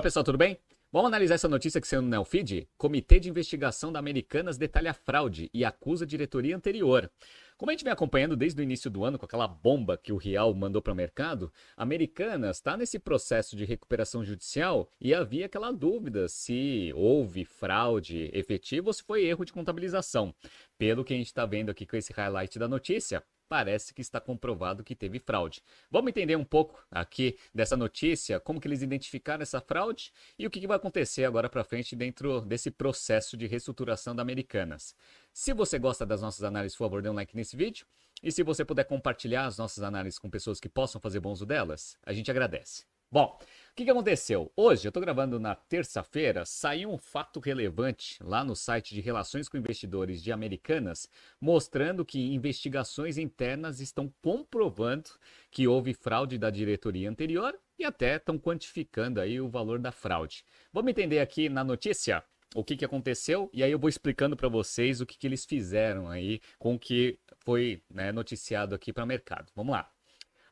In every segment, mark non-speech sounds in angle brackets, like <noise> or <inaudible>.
Fala pessoal, tudo bem? Vamos analisar essa notícia que saiu no Nelfeed? Comitê de Investigação da Americanas detalha fraude e acusa a diretoria anterior. Como a gente vem acompanhando desde o início do ano com aquela bomba que o Real mandou para o mercado, a Americanas está nesse processo de recuperação judicial e havia aquela dúvida se houve fraude efetiva ou se foi erro de contabilização. Pelo que a gente está vendo aqui com esse highlight da notícia, parece que está comprovado que teve fraude. Vamos entender um pouco aqui dessa notícia, como que eles identificaram essa fraude e o que, vai acontecer agora para frente dentro desse processo de reestruturação da Americanas. Se você gosta das nossas análises, por favor, dê um like nesse vídeo. E se você puder compartilhar as nossas análises com pessoas que possam fazer bom uso delas, a gente agradece. Bom, o que, que aconteceu? Hoje, eu estou gravando na terça-feira, saiu um fato relevante lá no site de Relações com Investidores de Americanas, mostrando que investigações internas estão comprovando que houve fraude da diretoria anterior e até estão quantificando aí o valor da fraude. Vamos entender aqui na notícia? o que, que aconteceu e aí eu vou explicando para vocês o que, que eles fizeram aí com o que foi né, noticiado aqui para o mercado. Vamos lá.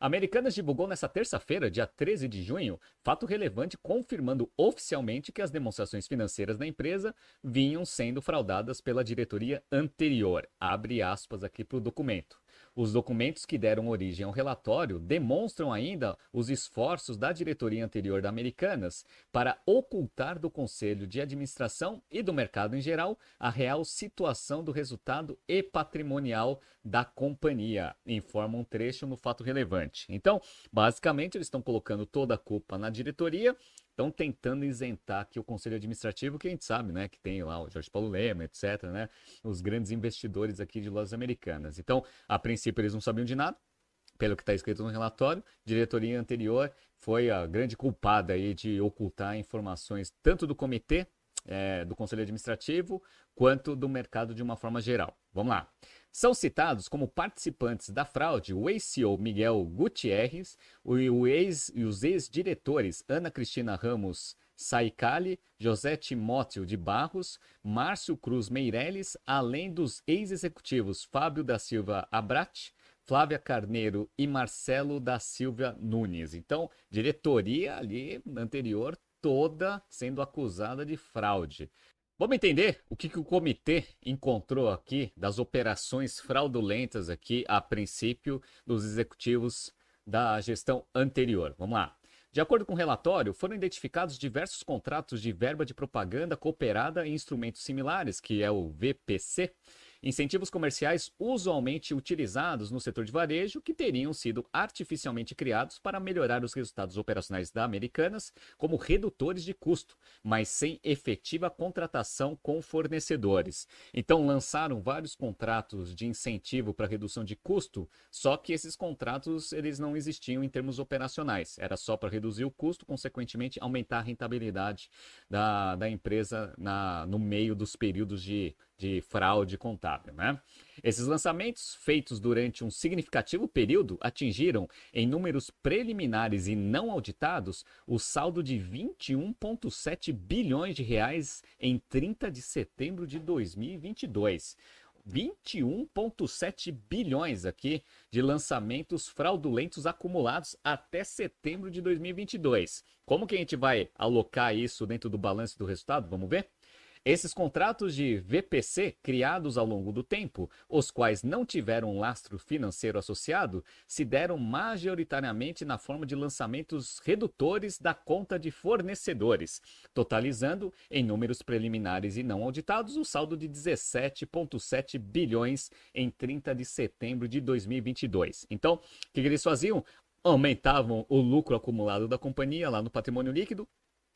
Americanas divulgou nesta terça-feira, dia 13 de junho, fato relevante confirmando oficialmente que as demonstrações financeiras da empresa vinham sendo fraudadas pela diretoria anterior. Abre aspas aqui para o documento. Os documentos que deram origem ao relatório demonstram ainda os esforços da diretoria anterior da Americanas para ocultar do conselho de administração e do mercado em geral a real situação do resultado e patrimonial da companhia, informa um trecho no fato relevante. Então, basicamente, eles estão colocando toda a culpa na diretoria estão tentando isentar aqui o conselho administrativo, que a gente sabe, né, que tem lá o Jorge Paulo Lema, etc, né, os grandes investidores aqui de lojas americanas. Então, a princípio eles não sabiam de nada, pelo que está escrito no relatório, diretoria anterior foi a grande culpada aí de ocultar informações tanto do comitê, é, do conselho administrativo, quanto do mercado de uma forma geral. Vamos lá. São citados como participantes da fraude o ex-CEO Miguel Gutierrez o ex, e os ex-diretores Ana Cristina Ramos Saicali, José Timóteo de Barros, Márcio Cruz Meireles, além dos ex-executivos Fábio da Silva Abrat, Flávia Carneiro e Marcelo da Silva Nunes. Então, diretoria ali anterior toda sendo acusada de fraude. Vamos entender o que, que o comitê encontrou aqui das operações fraudulentas aqui a princípio dos executivos da gestão anterior. Vamos lá. De acordo com o relatório, foram identificados diversos contratos de verba de propaganda cooperada em instrumentos similares, que é o VPC, Incentivos comerciais usualmente utilizados no setor de varejo que teriam sido artificialmente criados para melhorar os resultados operacionais da Americanas como redutores de custo, mas sem efetiva contratação com fornecedores. Então lançaram vários contratos de incentivo para redução de custo, só que esses contratos eles não existiam em termos operacionais. Era só para reduzir o custo, consequentemente aumentar a rentabilidade da, da empresa na, no meio dos períodos de de fraude contábil. Né? Esses lançamentos, feitos durante um significativo período, atingiram, em números preliminares e não auditados, o saldo de 21,7 bilhões de reais em 30 de setembro de 2022. 21,7 bilhões aqui de lançamentos fraudulentos acumulados até setembro de 2022. Como que a gente vai alocar isso dentro do balanço do resultado? Vamos ver? Esses contratos de VPC, criados ao longo do tempo, os quais não tiveram um lastro financeiro associado, se deram majoritariamente na forma de lançamentos redutores da conta de fornecedores, totalizando, em números preliminares e não auditados, o saldo de 17,7 bilhões em 30 de setembro de 2022. Então, o que eles faziam? Aumentavam o lucro acumulado da companhia lá no patrimônio líquido,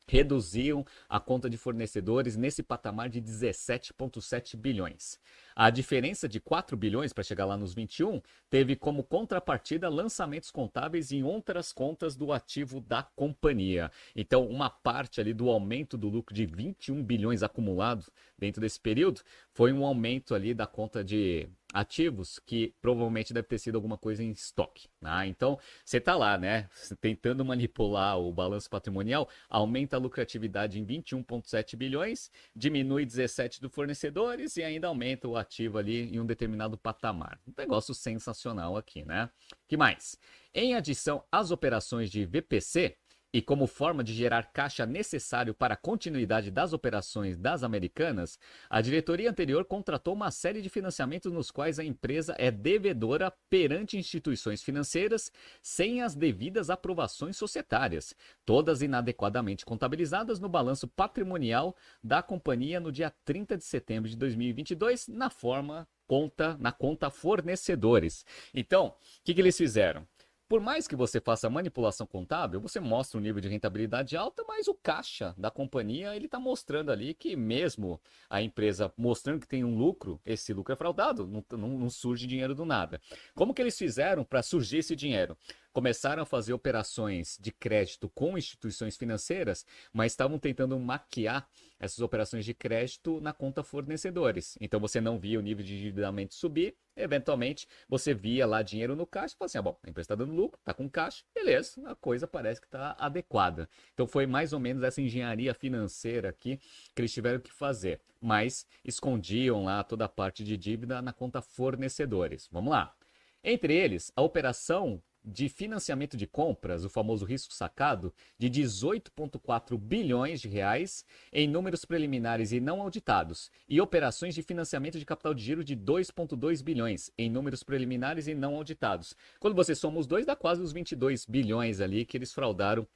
reduziam a conta de fornecedores nesse patamar de 17,7 bilhões. A diferença de 4 bilhões para chegar lá nos 21 teve como contrapartida lançamentos contábeis em outras contas do ativo da companhia. Então, uma parte ali do aumento do lucro de 21 bilhões acumulado dentro desse período foi um aumento ali da conta de ativos que provavelmente deve ter sido alguma coisa em estoque. Né? Então, você está lá, né, tentando manipular o balanço patrimonial, aumenta a lucratividade em 21,7 bilhões, diminui 17 do fornecedores e ainda aumenta o ativo ali em um determinado patamar. Um negócio sensacional aqui, né? que mais? Em adição às operações de VPC, e como forma de gerar caixa necessário para a continuidade das operações das americanas, a diretoria anterior contratou uma série de financiamentos nos quais a empresa é devedora perante instituições financeiras sem as devidas aprovações societárias, todas inadequadamente contabilizadas no balanço patrimonial da companhia no dia 30 de setembro de 2022, na forma conta na conta fornecedores. Então, o que, que eles fizeram? Por mais que você faça manipulação contábil, você mostra um nível de rentabilidade alta, mas o caixa da companhia ele está mostrando ali que mesmo a empresa mostrando que tem um lucro, esse lucro é fraudado, não, não, não surge dinheiro do nada. Como que eles fizeram para surgir esse dinheiro? Começaram a fazer operações de crédito com instituições financeiras, mas estavam tentando maquiar essas operações de crédito na conta fornecedores. Então você não via o nível de endividamento subir, eventualmente você via lá dinheiro no caixa e assim: ah, bom, a empresa está dando lucro, está com caixa, beleza, a coisa parece que está adequada. Então foi mais ou menos essa engenharia financeira aqui que eles tiveram que fazer, mas escondiam lá toda a parte de dívida na conta fornecedores. Vamos lá. Entre eles, a operação de financiamento de compras, o famoso risco sacado, de 18,4 bilhões de reais em números preliminares e não auditados, e operações de financiamento de capital de giro de 2,2 bilhões em números preliminares e não auditados. Quando você soma os dois, dá quase os 22 bilhões ali que eles fraudaram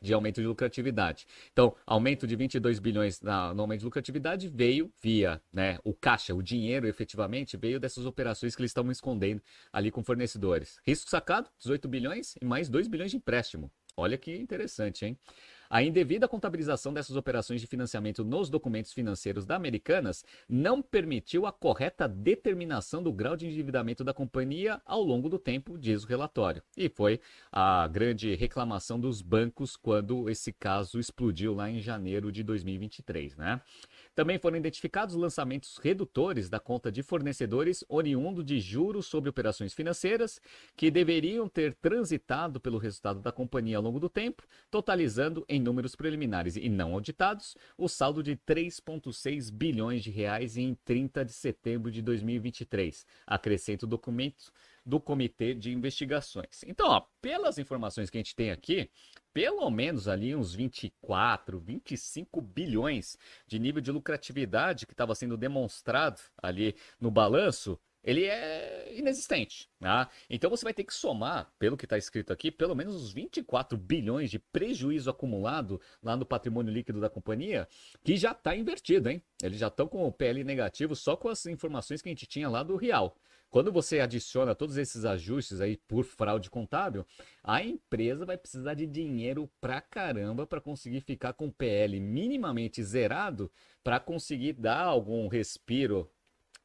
de aumento de lucratividade. Então, aumento de 22 bilhões na, no aumento de lucratividade veio via né, o caixa, o dinheiro efetivamente veio dessas operações que eles estavam escondendo ali com fornecedores. Risco sacado, 18 bilhões e mais 2 bilhões de empréstimo. Olha que interessante, hein? A indevida contabilização dessas operações de financiamento nos documentos financeiros da Americanas não permitiu a correta determinação do grau de endividamento da companhia ao longo do tempo, diz o relatório. E foi a grande reclamação dos bancos quando esse caso explodiu lá em janeiro de 2023, né? Também foram identificados lançamentos redutores da conta de fornecedores oriundo de juros sobre operações financeiras que deveriam ter transitado pelo resultado da companhia ao longo do tempo, totalizando em números preliminares e não auditados o saldo de 3,6 bilhões de reais em 30 de setembro de 2023, acrescenta o documento do Comitê de Investigações. Então, ó, pelas informações que a gente tem aqui, pelo menos ali uns 24, 25 bilhões de nível de lucratividade que estava sendo demonstrado ali no balanço, ele é inexistente. Tá? Então você vai ter que somar, pelo que está escrito aqui, pelo menos os 24 bilhões de prejuízo acumulado lá no patrimônio líquido da companhia, que já está invertido, hein? Eles já estão com o PL negativo só com as informações que a gente tinha lá do Real. Quando você adiciona todos esses ajustes aí por fraude contábil, a empresa vai precisar de dinheiro pra caramba para conseguir ficar com o PL minimamente zerado para conseguir dar algum respiro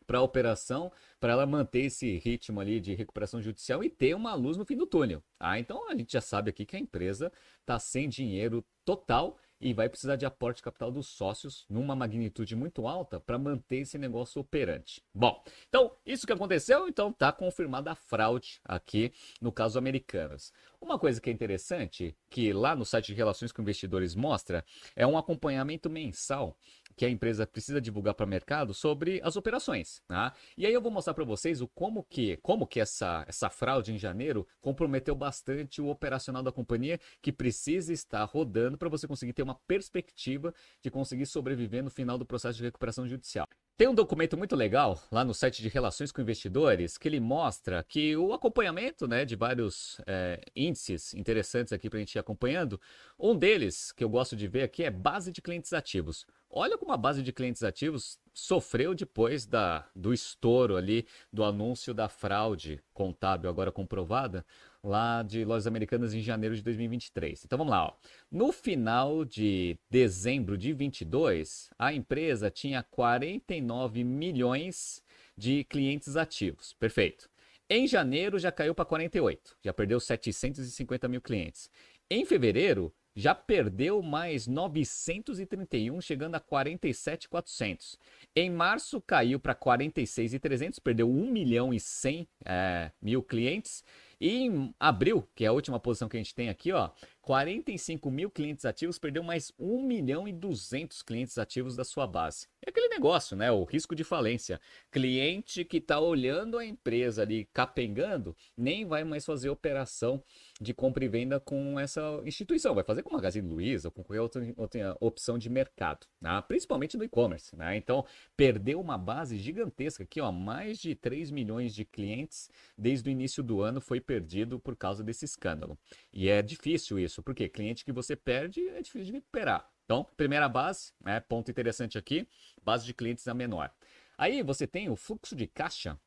para a operação, para ela manter esse ritmo ali de recuperação judicial e ter uma luz no fim do túnel. Ah, então a gente já sabe aqui que a empresa está sem dinheiro total e vai precisar de aporte capital dos sócios numa magnitude muito alta para manter esse negócio operante. Bom, então isso que aconteceu, então está confirmada a fraude aqui no caso Americanas. Uma coisa que é interessante, que lá no site de relações com investidores mostra, é um acompanhamento mensal que a empresa precisa divulgar para o mercado sobre as operações. Tá? E aí eu vou mostrar para vocês o como que, como que essa, essa fraude em janeiro comprometeu bastante o operacional da companhia que precisa estar rodando para você conseguir ter uma perspectiva de conseguir sobreviver no final do processo de recuperação judicial. Tem um documento muito legal lá no site de Relações com Investidores que ele mostra que o acompanhamento né, de vários é, índices interessantes aqui para a gente ir acompanhando, um deles que eu gosto de ver aqui é base de clientes ativos. Olha como a base de clientes ativos sofreu depois da, do estouro ali do anúncio da fraude contábil agora comprovada lá de lojas americanas em janeiro de 2023. Então vamos lá, ó. no final de dezembro de 22, a empresa tinha 49 milhões de clientes ativos. Perfeito. Em janeiro já caiu para 48, já perdeu 750 mil clientes. Em fevereiro já perdeu mais 931, chegando a 47,400. Em março caiu para 46,300, perdeu 1 milhão e 100 é, mil clientes. E em abril, que é a última posição que a gente tem aqui, ó, 45 mil clientes ativos, perdeu mais 1 milhão e 200 clientes ativos da sua base. É aquele negócio, né? O risco de falência. Cliente que está olhando a empresa ali capengando, nem vai mais fazer operação de compra e venda com essa instituição. Vai fazer com Magazine Luiza ou com qualquer outra, outra opção de mercado, né? principalmente no e-commerce. Né? Então, perdeu uma base gigantesca aqui, ó, mais de 3 milhões de clientes desde o início do ano foi perdido por causa desse escândalo. E é difícil isso, porque cliente que você perde é difícil de recuperar. Então, primeira base, né, ponto interessante aqui, base de clientes a menor. Aí você tem o fluxo de caixa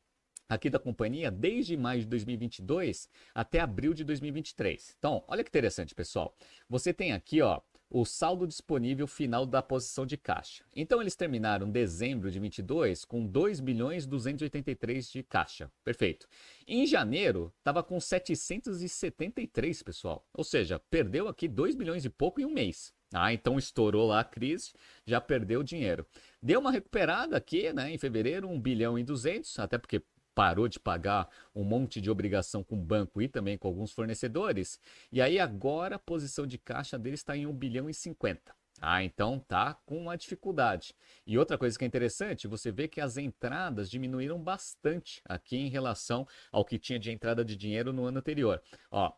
aqui da companhia desde maio de 2022 até abril de 2023. Então, olha que interessante, pessoal. Você tem aqui, ó, o saldo disponível final da posição de caixa. Então eles terminaram dezembro de 22 com 2 bilhões 283 de caixa. Perfeito. Em janeiro estava com 773, pessoal. Ou seja, perdeu aqui 2 bilhões e pouco em um mês. Ah, então estourou lá a crise, já perdeu dinheiro. Deu uma recuperada aqui, né, em fevereiro, 1 bilhão e 200, até porque parou de pagar um monte de obrigação com o banco e também com alguns fornecedores. E aí agora a posição de caixa dele está em 1 bilhão e 50. Ah, então tá com uma dificuldade. E outra coisa que é interessante, você vê que as entradas diminuíram bastante aqui em relação ao que tinha de entrada de dinheiro no ano anterior. Ó,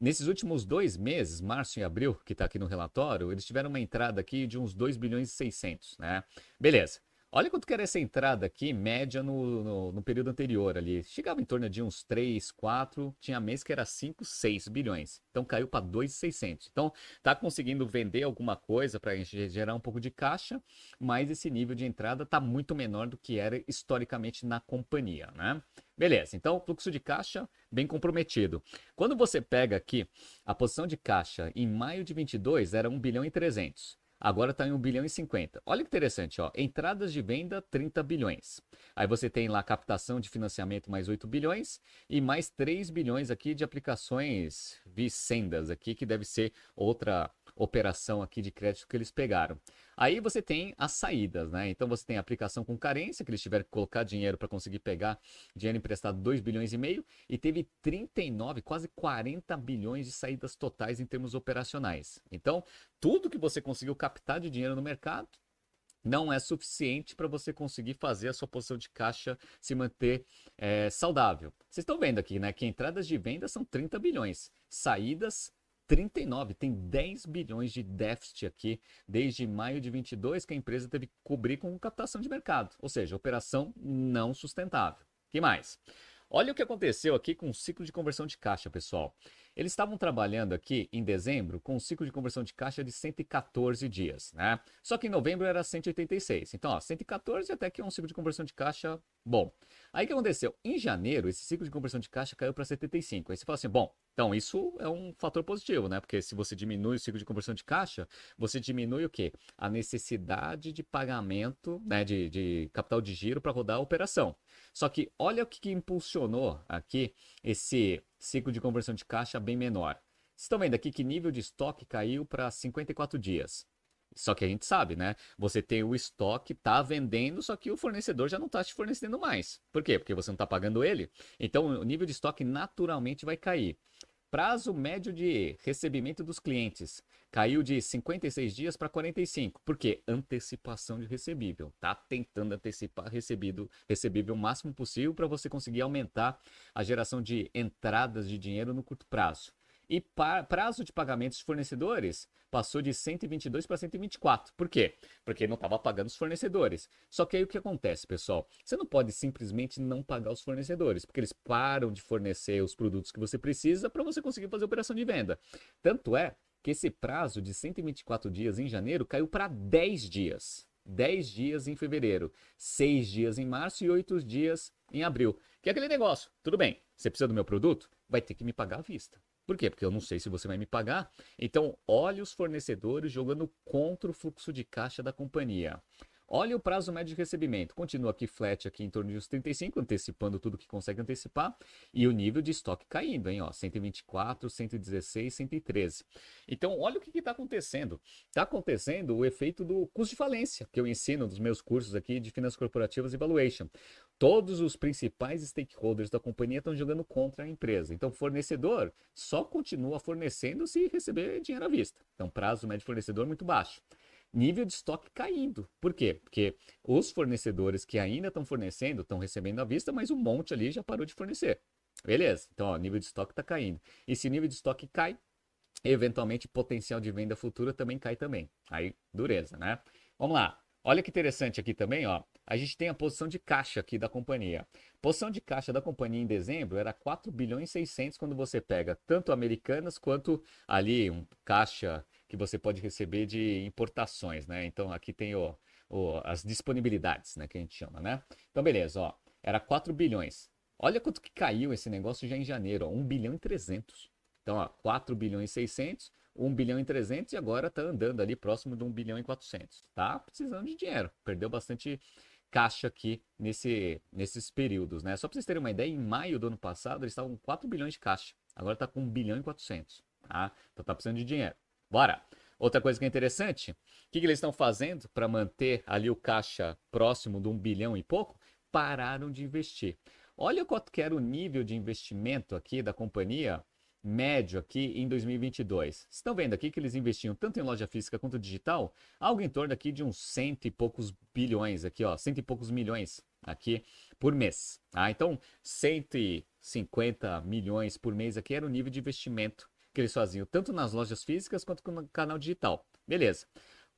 Nesses últimos dois meses, março e abril, que está aqui no relatório, eles tiveram uma entrada aqui de uns 2 bilhões e 600, né? Beleza. Olha quanto que era essa entrada aqui, média no, no, no, período anterior ali. Chegava em torno de uns 3, 4, tinha mês que era 5, 6 bilhões. Então caiu para 2,600. Então tá conseguindo vender alguma coisa para gerar um pouco de caixa, mas esse nível de entrada tá muito menor do que era historicamente na companhia, né? Beleza, então fluxo de caixa bem comprometido. Quando você pega aqui a posição de caixa em maio de 22 era 1 bilhão e 300. Agora está em 1 bilhão e 50. Olha que interessante, ó. Entradas de venda, 30 bilhões. Aí você tem lá captação de financiamento mais 8 bilhões e mais 3 bilhões aqui de aplicações vicendas aqui, que deve ser outra operação aqui de crédito que eles pegaram. Aí você tem as saídas, né? Então você tem a aplicação com carência, que eles tiveram que colocar dinheiro para conseguir pegar dinheiro emprestado 2 bilhões e meio, e teve 39, quase 40 bilhões de saídas totais em termos operacionais. Então, tudo que você conseguiu captar de dinheiro no mercado não é suficiente para você conseguir fazer a sua posição de caixa se manter é, saudável. Vocês estão vendo aqui, né? Que entradas de venda são 30 bilhões, saídas 39, tem 10 bilhões de déficit aqui desde maio de 22 que a empresa teve que cobrir com captação de mercado, ou seja, operação não sustentável. Que mais? Olha o que aconteceu aqui com o ciclo de conversão de caixa, pessoal. Eles estavam trabalhando aqui em dezembro com um ciclo de conversão de caixa de 114 dias, né? Só que em novembro era 186. Então, ó, 114 até que é um ciclo de conversão de caixa bom. Aí o que aconteceu? Em janeiro, esse ciclo de conversão de caixa caiu para 75. Aí você fala assim, bom, então isso é um fator positivo, né? Porque se você diminui o ciclo de conversão de caixa, você diminui o quê? A necessidade de pagamento, né, de, de capital de giro para rodar a operação. Só que olha o que, que impulsionou aqui esse ciclo de conversão de caixa bem menor. Vocês estão vendo aqui que nível de estoque caiu para 54 dias. Só que a gente sabe, né? Você tem o estoque, tá vendendo, só que o fornecedor já não está te fornecendo mais. Por quê? Porque você não está pagando ele. Então o nível de estoque naturalmente vai cair. Prazo médio de recebimento dos clientes caiu de 56 dias para 45. Por quê? Antecipação de recebível. Tá tentando antecipar recebido, recebível o máximo possível para você conseguir aumentar a geração de entradas de dinheiro no curto prazo. E prazo de pagamentos de fornecedores passou de 122 para 124. Por quê? Porque não estava pagando os fornecedores. Só que aí o que acontece, pessoal? Você não pode simplesmente não pagar os fornecedores, porque eles param de fornecer os produtos que você precisa para você conseguir fazer operação de venda. Tanto é que esse prazo de 124 dias em janeiro caiu para 10 dias. 10 dias em fevereiro, 6 dias em março e 8 dias em abril. Que é aquele negócio. Tudo bem, você precisa do meu produto? Vai ter que me pagar à vista. Por quê? Porque eu não sei se você vai me pagar. Então, olhe os fornecedores jogando contra o fluxo de caixa da companhia. Olha o prazo médio de recebimento. Continua aqui flat aqui em torno uns 35, antecipando tudo que consegue antecipar. E o nível de estoque caindo, hein? Ó, 124, 116, 113. Então, olha o que está acontecendo. Está acontecendo o efeito do custo de falência, que eu ensino nos meus cursos aqui de finanças corporativas e valuation. Todos os principais stakeholders da companhia estão jogando contra a empresa. Então, fornecedor só continua fornecendo se receber dinheiro à vista. Então, prazo médio de fornecedor muito baixo nível de estoque caindo. Por quê? Porque os fornecedores que ainda estão fornecendo estão recebendo à vista, mas um monte ali já parou de fornecer. Beleza? Então, o nível de estoque está caindo. E se nível de estoque cai, eventualmente potencial de venda futura também cai também. Aí, dureza, né? Vamos lá. Olha que interessante aqui também, ó. A gente tem a posição de caixa aqui da companhia. Posição de caixa da companhia em dezembro era 4 bilhões e 600 quando você pega tanto americanas quanto ali um caixa que você pode receber de importações, né? Então aqui tem o, o, as disponibilidades, né, que a gente chama, né? Então beleza, ó, era 4 bilhões. Olha quanto que caiu esse negócio já em janeiro, ó, 1 bilhão e 300. Então, ó, 4 bilhões e 600, 1 bilhão e 300 e agora tá andando ali próximo de 1 bilhão e 400. Tá precisando de dinheiro, perdeu bastante caixa aqui nesse, nesses períodos, né? Só para vocês terem uma ideia, em maio do ano passado eles estavam com 4 bilhões de caixa, agora está com 1 bilhão e 400, tá? Então tá precisando de dinheiro. Bora! Outra coisa que é interessante, o que, que eles estão fazendo para manter ali o caixa próximo de um bilhão e pouco? Pararam de investir. Olha quanto que era o nível de investimento aqui da companhia médio aqui em 2022. Estão vendo aqui que eles investiam tanto em loja física quanto digital, algo em torno aqui de uns cento e poucos bilhões aqui, ó, cento e poucos milhões aqui por mês. Tá? Então, 150 milhões por mês aqui era o nível de investimento que eles faziam tanto nas lojas físicas quanto no canal digital. Beleza.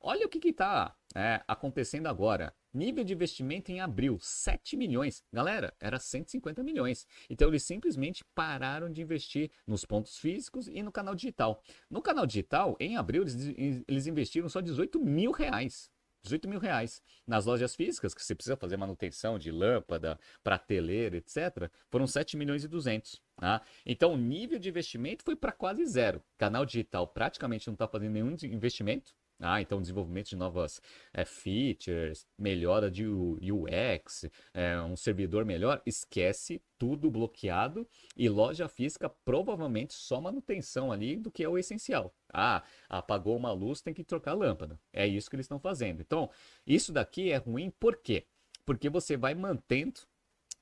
Olha o que está é, acontecendo agora. Nível de investimento em abril, 7 milhões. Galera, era 150 milhões. Então eles simplesmente pararam de investir nos pontos físicos e no canal digital. No canal digital, em abril, eles, eles investiram só 18 mil reais. 18 mil reais. Nas lojas físicas, que você precisa fazer manutenção de lâmpada, prateleira, etc., foram 7 milhões e 200. Tá? Então, o nível de investimento foi para quase zero. Canal digital praticamente não está fazendo nenhum investimento. Ah, então desenvolvimento de novas é, features, melhora de UX, é, um servidor melhor, esquece tudo bloqueado e loja física provavelmente só manutenção ali do que é o essencial. Ah, apagou uma luz, tem que trocar a lâmpada. É isso que eles estão fazendo. Então, isso daqui é ruim por quê? Porque você vai mantendo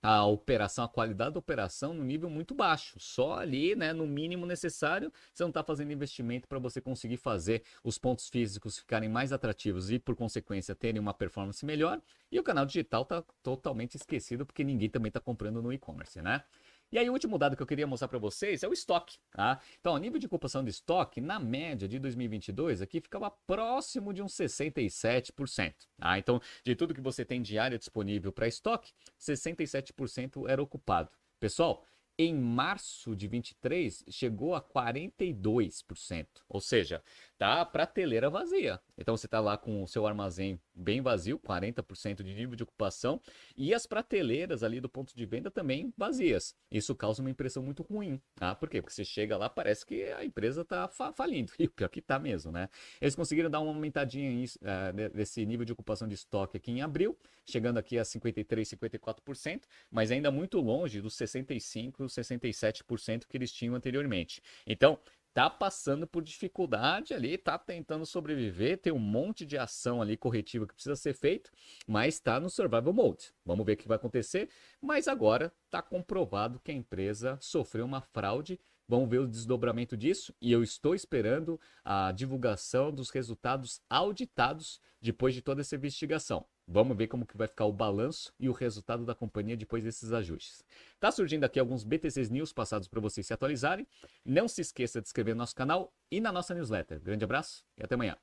a operação, a qualidade da operação no nível muito baixo. Só ali, né, no mínimo necessário, você não está fazendo investimento para você conseguir fazer os pontos físicos ficarem mais atrativos e, por consequência, terem uma performance melhor. E o canal digital está totalmente esquecido porque ninguém também está comprando no e-commerce, né? E aí, o último dado que eu queria mostrar para vocês é o estoque. Tá? Então, o nível de ocupação de estoque, na média de 2022, aqui ficava próximo de uns 67%. Tá? Então, de tudo que você tem de área disponível para estoque, 67% era ocupado. Pessoal, em março de 23 chegou a 42%, ou seja, tá prateleira vazia. Então você está lá com o seu armazém bem vazio, 40% de nível de ocupação, e as prateleiras ali do ponto de venda também vazias. Isso causa uma impressão muito ruim, tá? Por quê? Porque você chega lá, parece que a empresa está fa falindo, <laughs> e o pior que está mesmo, né? Eles conseguiram dar uma aumentadinha em, uh, desse nível de ocupação de estoque aqui em abril, chegando aqui a 53, 54%, mas ainda muito longe dos 65, 67% que eles tinham anteriormente. Então, tá passando por dificuldade ali, tá tentando sobreviver, tem um monte de ação ali corretiva que precisa ser feito, mas está no survival mode. Vamos ver o que vai acontecer, mas agora está comprovado que a empresa sofreu uma fraude. Vamos ver o desdobramento disso e eu estou esperando a divulgação dos resultados auditados depois de toda essa investigação. Vamos ver como que vai ficar o balanço e o resultado da companhia depois desses ajustes. Tá surgindo aqui alguns BTCs News passados para vocês se atualizarem. Não se esqueça de inscrever no nosso canal e na nossa newsletter. Grande abraço e até amanhã.